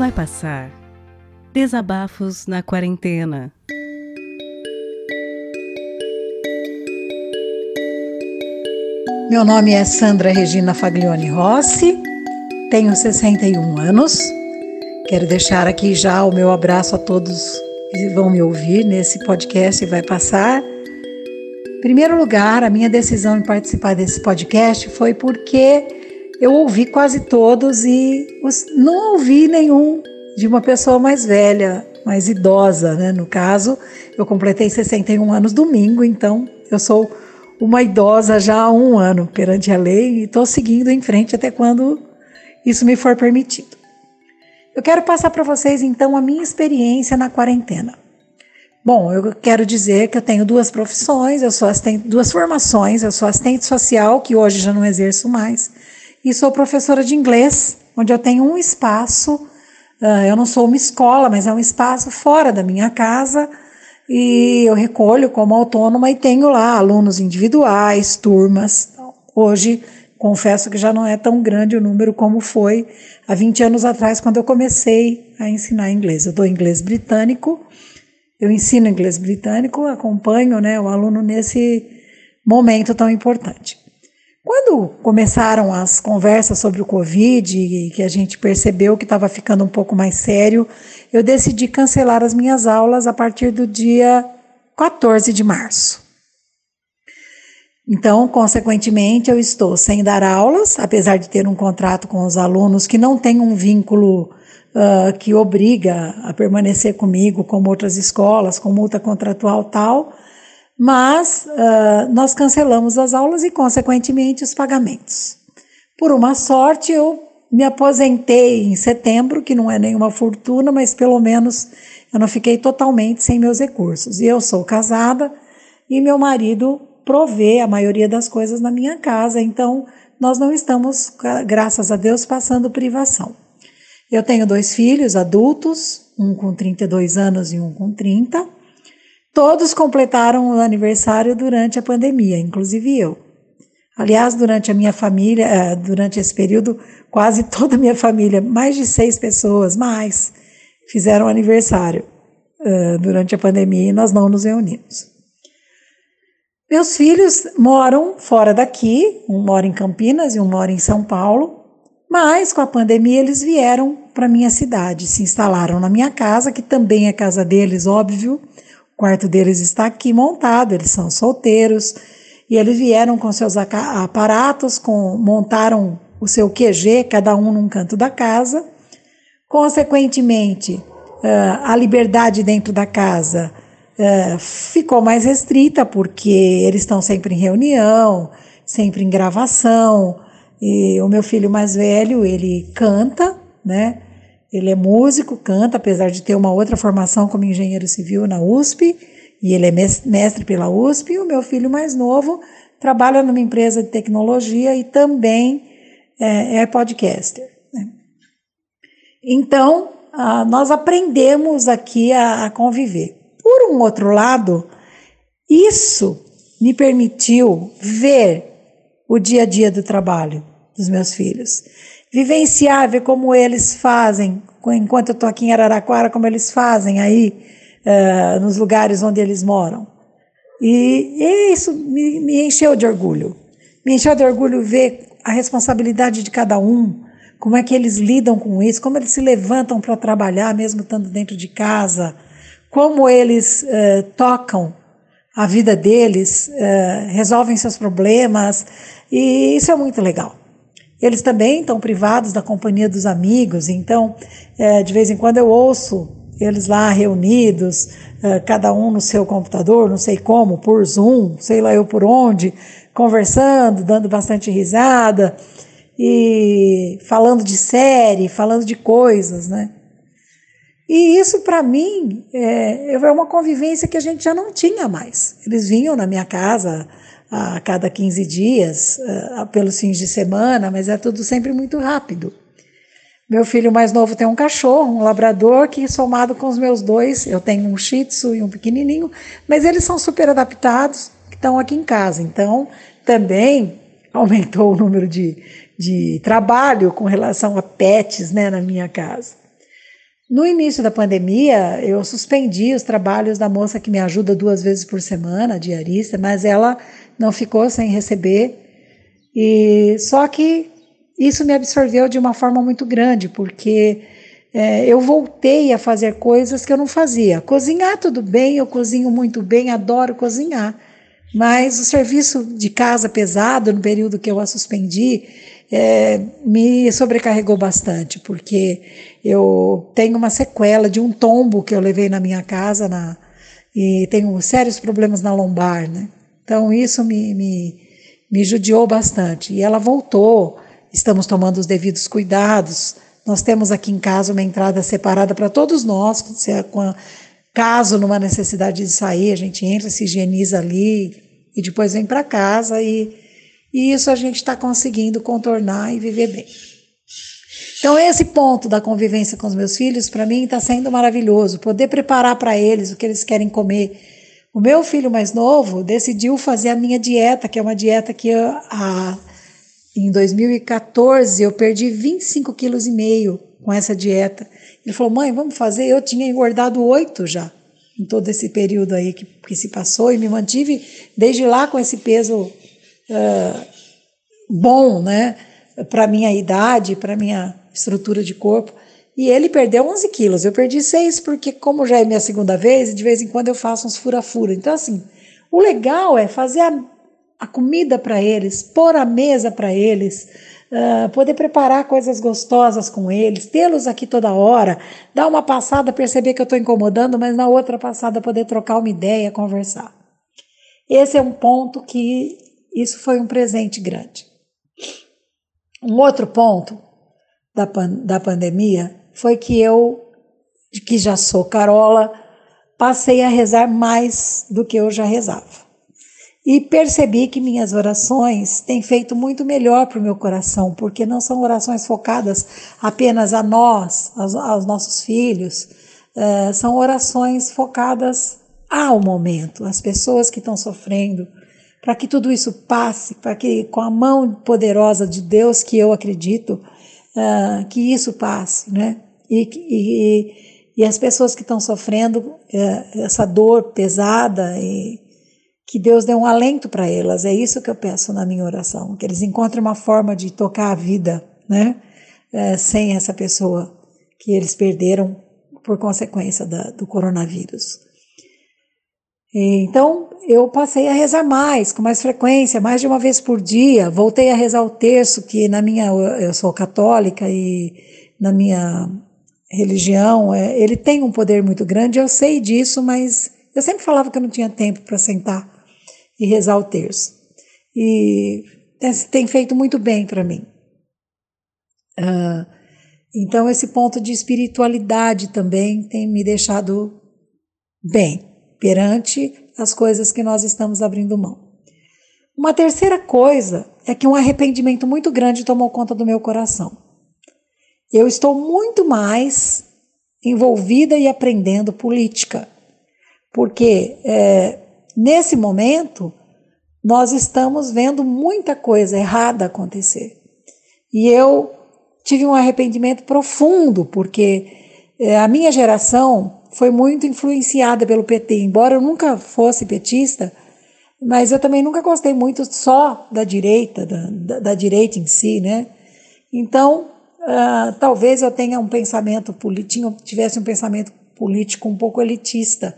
Vai passar. Desabafos na quarentena. Meu nome é Sandra Regina Faglione Rossi, tenho 61 anos. Quero deixar aqui já o meu abraço a todos que vão me ouvir nesse podcast e vai passar. Em primeiro lugar, a minha decisão em participar desse podcast foi porque eu ouvi quase todos e não ouvi nenhum de uma pessoa mais velha, mais idosa, né? No caso, eu completei 61 anos domingo, então eu sou uma idosa já há um ano perante a lei e estou seguindo em frente até quando isso me for permitido. Eu quero passar para vocês então a minha experiência na quarentena. Bom, eu quero dizer que eu tenho duas profissões, eu sou assistente, duas formações, eu sou assistente social, que hoje já não exerço mais, e sou professora de inglês, onde eu tenho um espaço, uh, eu não sou uma escola, mas é um espaço fora da minha casa, e eu recolho como autônoma e tenho lá alunos individuais, turmas. Hoje, confesso que já não é tão grande o número como foi há 20 anos atrás, quando eu comecei a ensinar inglês. Eu dou inglês britânico, eu ensino inglês britânico, acompanho né, o aluno nesse momento tão importante. Quando começaram as conversas sobre o Covid e que a gente percebeu que estava ficando um pouco mais sério, eu decidi cancelar as minhas aulas a partir do dia 14 de março. Então, consequentemente, eu estou sem dar aulas, apesar de ter um contrato com os alunos que não tem um vínculo uh, que obriga a permanecer comigo, como outras escolas, com multa contratual tal mas uh, nós cancelamos as aulas e, consequentemente, os pagamentos. Por uma sorte, eu me aposentei em setembro, que não é nenhuma fortuna, mas pelo menos eu não fiquei totalmente sem meus recursos. E eu sou casada e meu marido provê a maioria das coisas na minha casa, então nós não estamos, graças a Deus, passando privação. Eu tenho dois filhos adultos, um com 32 anos e um com 30. Todos completaram o aniversário durante a pandemia, inclusive eu. Aliás, durante a minha família, eh, durante esse período, quase toda a minha família, mais de seis pessoas, mais, fizeram aniversário uh, durante a pandemia e nós não nos reunimos. Meus filhos moram fora daqui, um mora em Campinas e um mora em São Paulo, mas com a pandemia eles vieram para minha cidade, se instalaram na minha casa, que também é casa deles, óbvio, quarto deles está aqui montado, eles são solteiros, e eles vieram com seus aparatos, com, montaram o seu QG, cada um num canto da casa. Consequentemente, uh, a liberdade dentro da casa uh, ficou mais restrita, porque eles estão sempre em reunião, sempre em gravação, e o meu filho mais velho, ele canta, né? Ele é músico, canta, apesar de ter uma outra formação como engenheiro civil na USP, e ele é mestre pela USP. E o meu filho mais novo trabalha numa empresa de tecnologia e também é, é podcaster. Né? Então, ah, nós aprendemos aqui a, a conviver. Por um outro lado, isso me permitiu ver o dia a dia do trabalho dos meus filhos vivenciar, ver como eles fazem, enquanto eu estou aqui em Araraquara, como eles fazem aí, uh, nos lugares onde eles moram. E, e isso me, me, encheu de orgulho. Me encheu de orgulho ver a responsabilidade de cada um, como é que eles lidam com isso, como eles se levantam para trabalhar, mesmo estando dentro de casa, como eles uh, tocam a vida deles, uh, resolvem seus problemas, e isso é muito legal. Eles também estão privados da companhia dos amigos, então, é, de vez em quando eu ouço eles lá reunidos, é, cada um no seu computador, não sei como, por Zoom, sei lá eu por onde, conversando, dando bastante risada e falando de série, falando de coisas, né? E isso, para mim, é, é uma convivência que a gente já não tinha mais. Eles vinham na minha casa a cada 15 dias, uh, pelos fins de semana, mas é tudo sempre muito rápido. Meu filho mais novo tem um cachorro, um labrador, que somado com os meus dois, eu tenho um shih tzu e um pequenininho, mas eles são super adaptados, que estão aqui em casa. Então, também aumentou o número de, de trabalho com relação a pets né, na minha casa. No início da pandemia, eu suspendi os trabalhos da moça que me ajuda duas vezes por semana, diarista, mas ela não ficou sem receber. E só que isso me absorveu de uma forma muito grande, porque é, eu voltei a fazer coisas que eu não fazia. Cozinhar tudo bem, eu cozinho muito bem, adoro cozinhar. Mas o serviço de casa pesado, no período que eu a suspendi, é, me sobrecarregou bastante, porque eu tenho uma sequela de um tombo que eu levei na minha casa na, e tenho sérios problemas na lombar, né? Então isso me, me, me judiou bastante. E ela voltou, estamos tomando os devidos cuidados. Nós temos aqui em casa uma entrada separada para todos nós, caso numa necessidade de sair, a gente entra, se higieniza ali e depois vem para casa e e isso a gente está conseguindo contornar e viver bem. Então, esse ponto da convivência com os meus filhos, para mim, está sendo maravilhoso. Poder preparar para eles o que eles querem comer. O meu filho mais novo decidiu fazer a minha dieta, que é uma dieta que eu, a, em 2014 eu perdi 25 quilos e meio com essa dieta. Ele falou, mãe, vamos fazer? Eu tinha engordado oito já em todo esse período aí que, que se passou e me mantive desde lá com esse peso uh, bom, né, para minha idade, para minha estrutura de corpo. E ele perdeu 11 quilos. Eu perdi 6 porque, como já é minha segunda vez, de vez em quando eu faço uns fura-fura. Então, assim, o legal é fazer a, a comida para eles, pôr a mesa para eles, uh, poder preparar coisas gostosas com eles, tê-los aqui toda hora, dar uma passada, perceber que eu estou incomodando, mas na outra passada poder trocar uma ideia, conversar. Esse é um ponto que isso foi um presente grande. Um outro ponto da, da pandemia foi que eu, que já sou carola, passei a rezar mais do que eu já rezava. E percebi que minhas orações têm feito muito melhor para o meu coração, porque não são orações focadas apenas a nós, aos, aos nossos filhos, uh, são orações focadas ao momento, às pessoas que estão sofrendo, para que tudo isso passe, para que com a mão poderosa de Deus que eu acredito, uh, que isso passe, né? E, e, e as pessoas que estão sofrendo uh, essa dor pesada e que Deus dê um alento para elas. É isso que eu peço na minha oração, que eles encontrem uma forma de tocar a vida, né? Uh, sem essa pessoa que eles perderam por consequência da, do coronavírus. Então, eu passei a rezar mais, com mais frequência, mais de uma vez por dia. Voltei a rezar o terço, que na minha, eu sou católica e na minha religião, é, ele tem um poder muito grande, eu sei disso, mas eu sempre falava que eu não tinha tempo para sentar e rezar o terço. E tem feito muito bem para mim. Uh, então, esse ponto de espiritualidade também tem me deixado bem perante as coisas que nós estamos abrindo mão. Uma terceira coisa é que um arrependimento muito grande tomou conta do meu coração. Eu estou muito mais envolvida e aprendendo política, porque é, nesse momento nós estamos vendo muita coisa errada acontecer. E eu tive um arrependimento profundo, porque é, a minha geração foi muito influenciada pelo PT, embora eu nunca fosse petista, mas eu também nunca gostei muito só da direita, da, da, da direita em si, né? Então, uh, talvez eu tenha um pensamento político, tivesse um pensamento político um pouco elitista,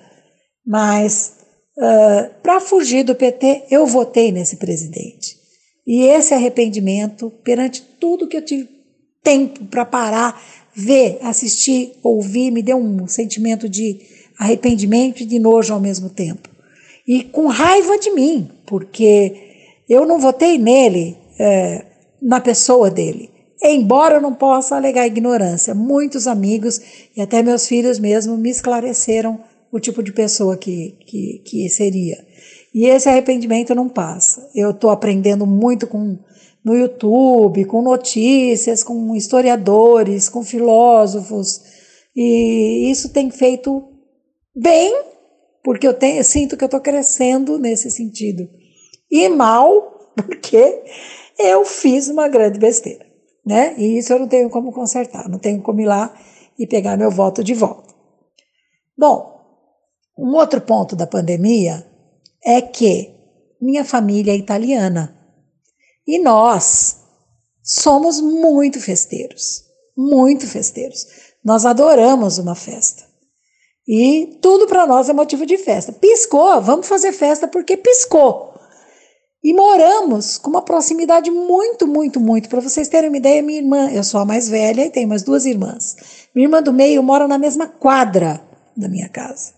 mas uh, para fugir do PT, eu votei nesse presidente. E esse arrependimento, perante tudo que eu tive tempo para parar, ver, assistir, ouvir, me deu um sentimento de arrependimento e de nojo ao mesmo tempo. E com raiva de mim, porque eu não votei nele, é, na pessoa dele. Embora eu não possa alegar ignorância, muitos amigos e até meus filhos mesmo me esclareceram o tipo de pessoa que, que, que seria. E esse arrependimento não passa. Eu estou aprendendo muito com no YouTube, com notícias, com historiadores, com filósofos, e isso tem feito bem, porque eu, tenho, eu sinto que eu estou crescendo nesse sentido. E mal, porque eu fiz uma grande besteira, né? E isso eu não tenho como consertar, não tenho como ir lá e pegar meu voto de volta. Bom, um outro ponto da pandemia é que minha família é italiana e nós somos muito festeiros, muito festeiros. Nós adoramos uma festa. E tudo para nós é motivo de festa. Piscou, vamos fazer festa porque piscou. E moramos com uma proximidade muito, muito, muito. Para vocês terem uma ideia, minha irmã, eu sou a mais velha e tenho mais duas irmãs. Minha irmã do meio mora na mesma quadra da minha casa.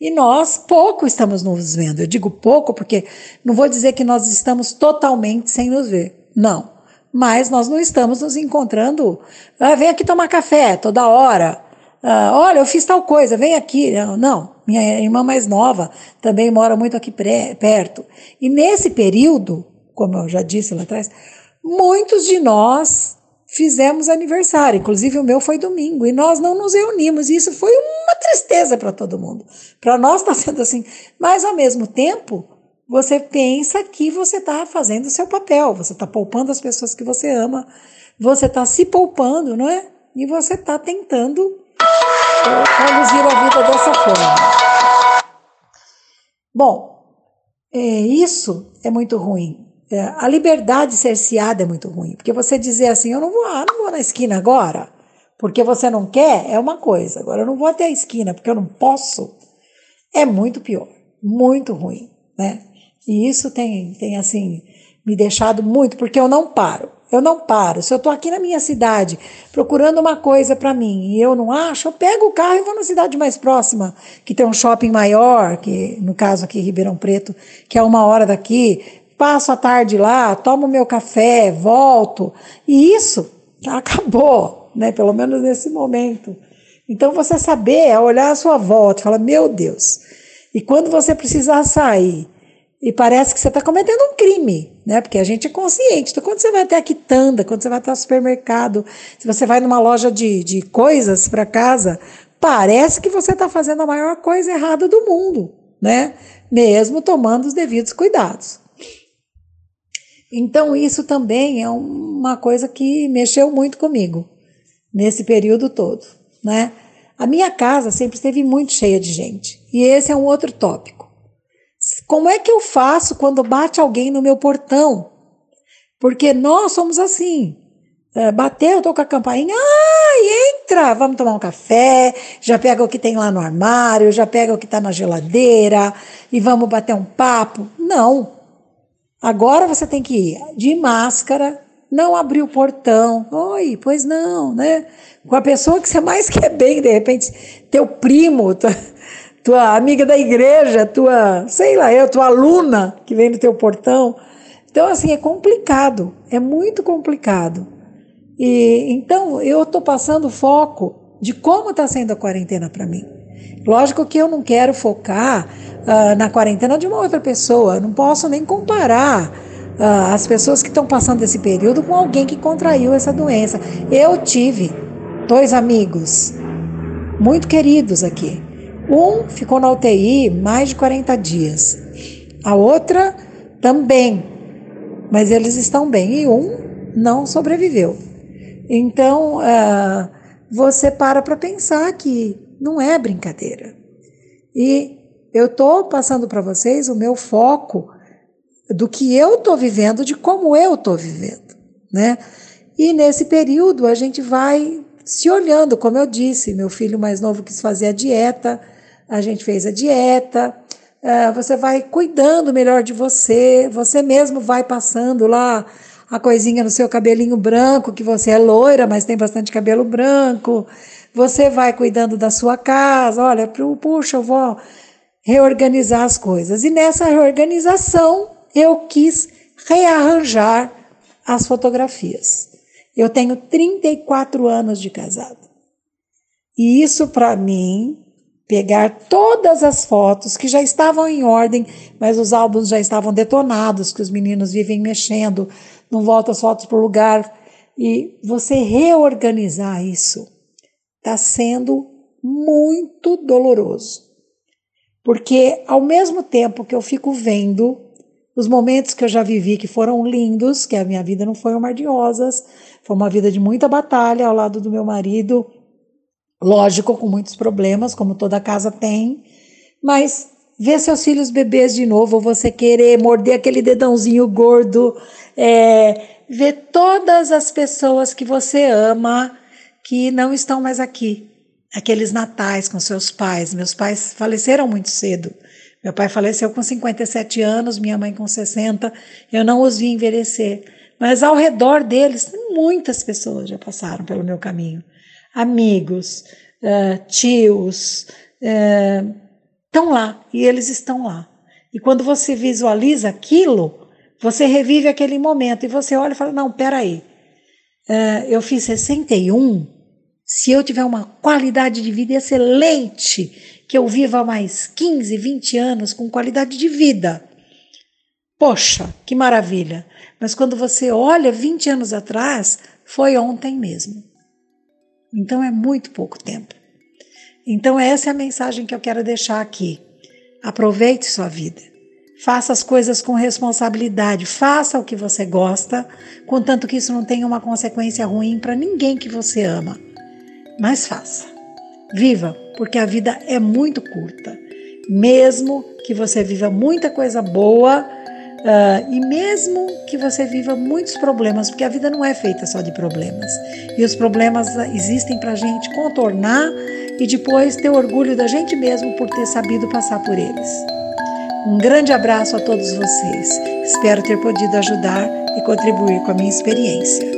E nós pouco estamos nos vendo. Eu digo pouco porque não vou dizer que nós estamos totalmente sem nos ver. Não. Mas nós não estamos nos encontrando. Ah, vem aqui tomar café toda hora. Ah, olha, eu fiz tal coisa, vem aqui. Não, não, minha irmã mais nova também mora muito aqui perto. E nesse período, como eu já disse lá atrás, muitos de nós fizemos aniversário, inclusive o meu foi domingo, e nós não nos reunimos, e isso foi uma tristeza para todo mundo. Para nós está sendo assim, mas ao mesmo tempo, você pensa que você está fazendo o seu papel, você está poupando as pessoas que você ama, você está se poupando, não é? E você está tentando conduzir a vida dessa forma. Bom, é, isso é muito ruim. É, a liberdade cerceada é muito ruim, porque você dizer assim, eu não vou, ah, não vou na esquina agora, porque você não quer, é uma coisa. Agora, eu não vou até a esquina porque eu não posso, é muito pior, muito ruim, né? E isso tem, tem assim, me deixado muito, porque eu não paro. Eu não paro. Se eu estou aqui na minha cidade procurando uma coisa para mim e eu não acho, eu pego o carro e vou na cidade mais próxima, que tem um shopping maior, que no caso aqui Ribeirão Preto, que é uma hora daqui. Passo a tarde lá, tomo meu café, volto. E isso acabou, né? Pelo menos nesse momento. Então você saber é olhar a sua volta e falar, meu Deus. E quando você precisar sair e parece que você está cometendo um crime, né? Porque a gente é consciente. Então, quando você vai até a quitanda, quando você vai até o supermercado, se você vai numa loja de, de coisas para casa, parece que você está fazendo a maior coisa errada do mundo, né? Mesmo tomando os devidos cuidados. Então, isso também é uma coisa que mexeu muito comigo nesse período todo, né? A minha casa sempre esteve muito cheia de gente. E esse é um outro tópico. Como é que eu faço quando bate alguém no meu portão? Porque nós somos assim. É, bateu, tô com a campainha, ai, entra, vamos tomar um café, já pega o que tem lá no armário, já pega o que está na geladeira e vamos bater um papo. Não. Agora você tem que ir de máscara, não abrir o portão. Oi, pois não, né? Com a pessoa que você mais quer bem, de repente, teu primo, tua amiga da igreja, tua, sei lá, eu, tua aluna que vem no teu portão. Então, assim, é complicado, é muito complicado. E então eu estou passando foco de como está sendo a quarentena para mim. Lógico que eu não quero focar uh, na quarentena de uma outra pessoa, não posso nem comparar uh, as pessoas que estão passando esse período com alguém que contraiu essa doença. Eu tive dois amigos muito queridos aqui, um ficou na UTI mais de 40 dias. A outra também, mas eles estão bem. E um não sobreviveu. Então, uh, você para para pensar que não é brincadeira. E eu estou passando para vocês o meu foco do que eu estou vivendo, de como eu estou vivendo, né? E nesse período a gente vai se olhando, como eu disse, meu filho mais novo quis fazer a dieta, a gente fez a dieta, uh, você vai cuidando melhor de você, você mesmo vai passando lá a coisinha no seu cabelinho branco, que você é loira, mas tem bastante cabelo branco. Você vai cuidando da sua casa, olha, puxa, eu vou reorganizar as coisas. E nessa reorganização, eu quis rearranjar as fotografias. Eu tenho 34 anos de casado. E isso, para mim, pegar todas as fotos que já estavam em ordem, mas os álbuns já estavam detonados, que os meninos vivem mexendo, não voltam as fotos para o lugar. E você reorganizar isso está sendo muito doloroso. Porque ao mesmo tempo que eu fico vendo os momentos que eu já vivi que foram lindos, que a minha vida não foi um mar de rosas, foi uma vida de muita batalha ao lado do meu marido, Lógico, com muitos problemas, como toda casa tem, mas ver seus filhos bebês de novo, você querer morder aquele dedãozinho gordo, é, ver todas as pessoas que você ama que não estão mais aqui. Aqueles natais com seus pais. Meus pais faleceram muito cedo. Meu pai faleceu com 57 anos, minha mãe com 60. Eu não os vi envelhecer. Mas ao redor deles, muitas pessoas já passaram pelo meu caminho. Amigos, uh, tios, uh, estão lá e eles estão lá. E quando você visualiza aquilo, você revive aquele momento e você olha e fala: não, peraí, uh, eu fiz 61. Se eu tiver uma qualidade de vida excelente, que eu viva mais 15, 20 anos com qualidade de vida. Poxa, que maravilha! Mas quando você olha 20 anos atrás, foi ontem mesmo. Então é muito pouco tempo. Então, essa é a mensagem que eu quero deixar aqui. Aproveite sua vida. Faça as coisas com responsabilidade. Faça o que você gosta, contanto que isso não tenha uma consequência ruim para ninguém que você ama. Mas faça. Viva, porque a vida é muito curta. Mesmo que você viva muita coisa boa, Uh, e mesmo que você viva muitos problemas, porque a vida não é feita só de problemas, e os problemas existem para a gente contornar e depois ter orgulho da gente mesmo por ter sabido passar por eles. Um grande abraço a todos vocês. Espero ter podido ajudar e contribuir com a minha experiência.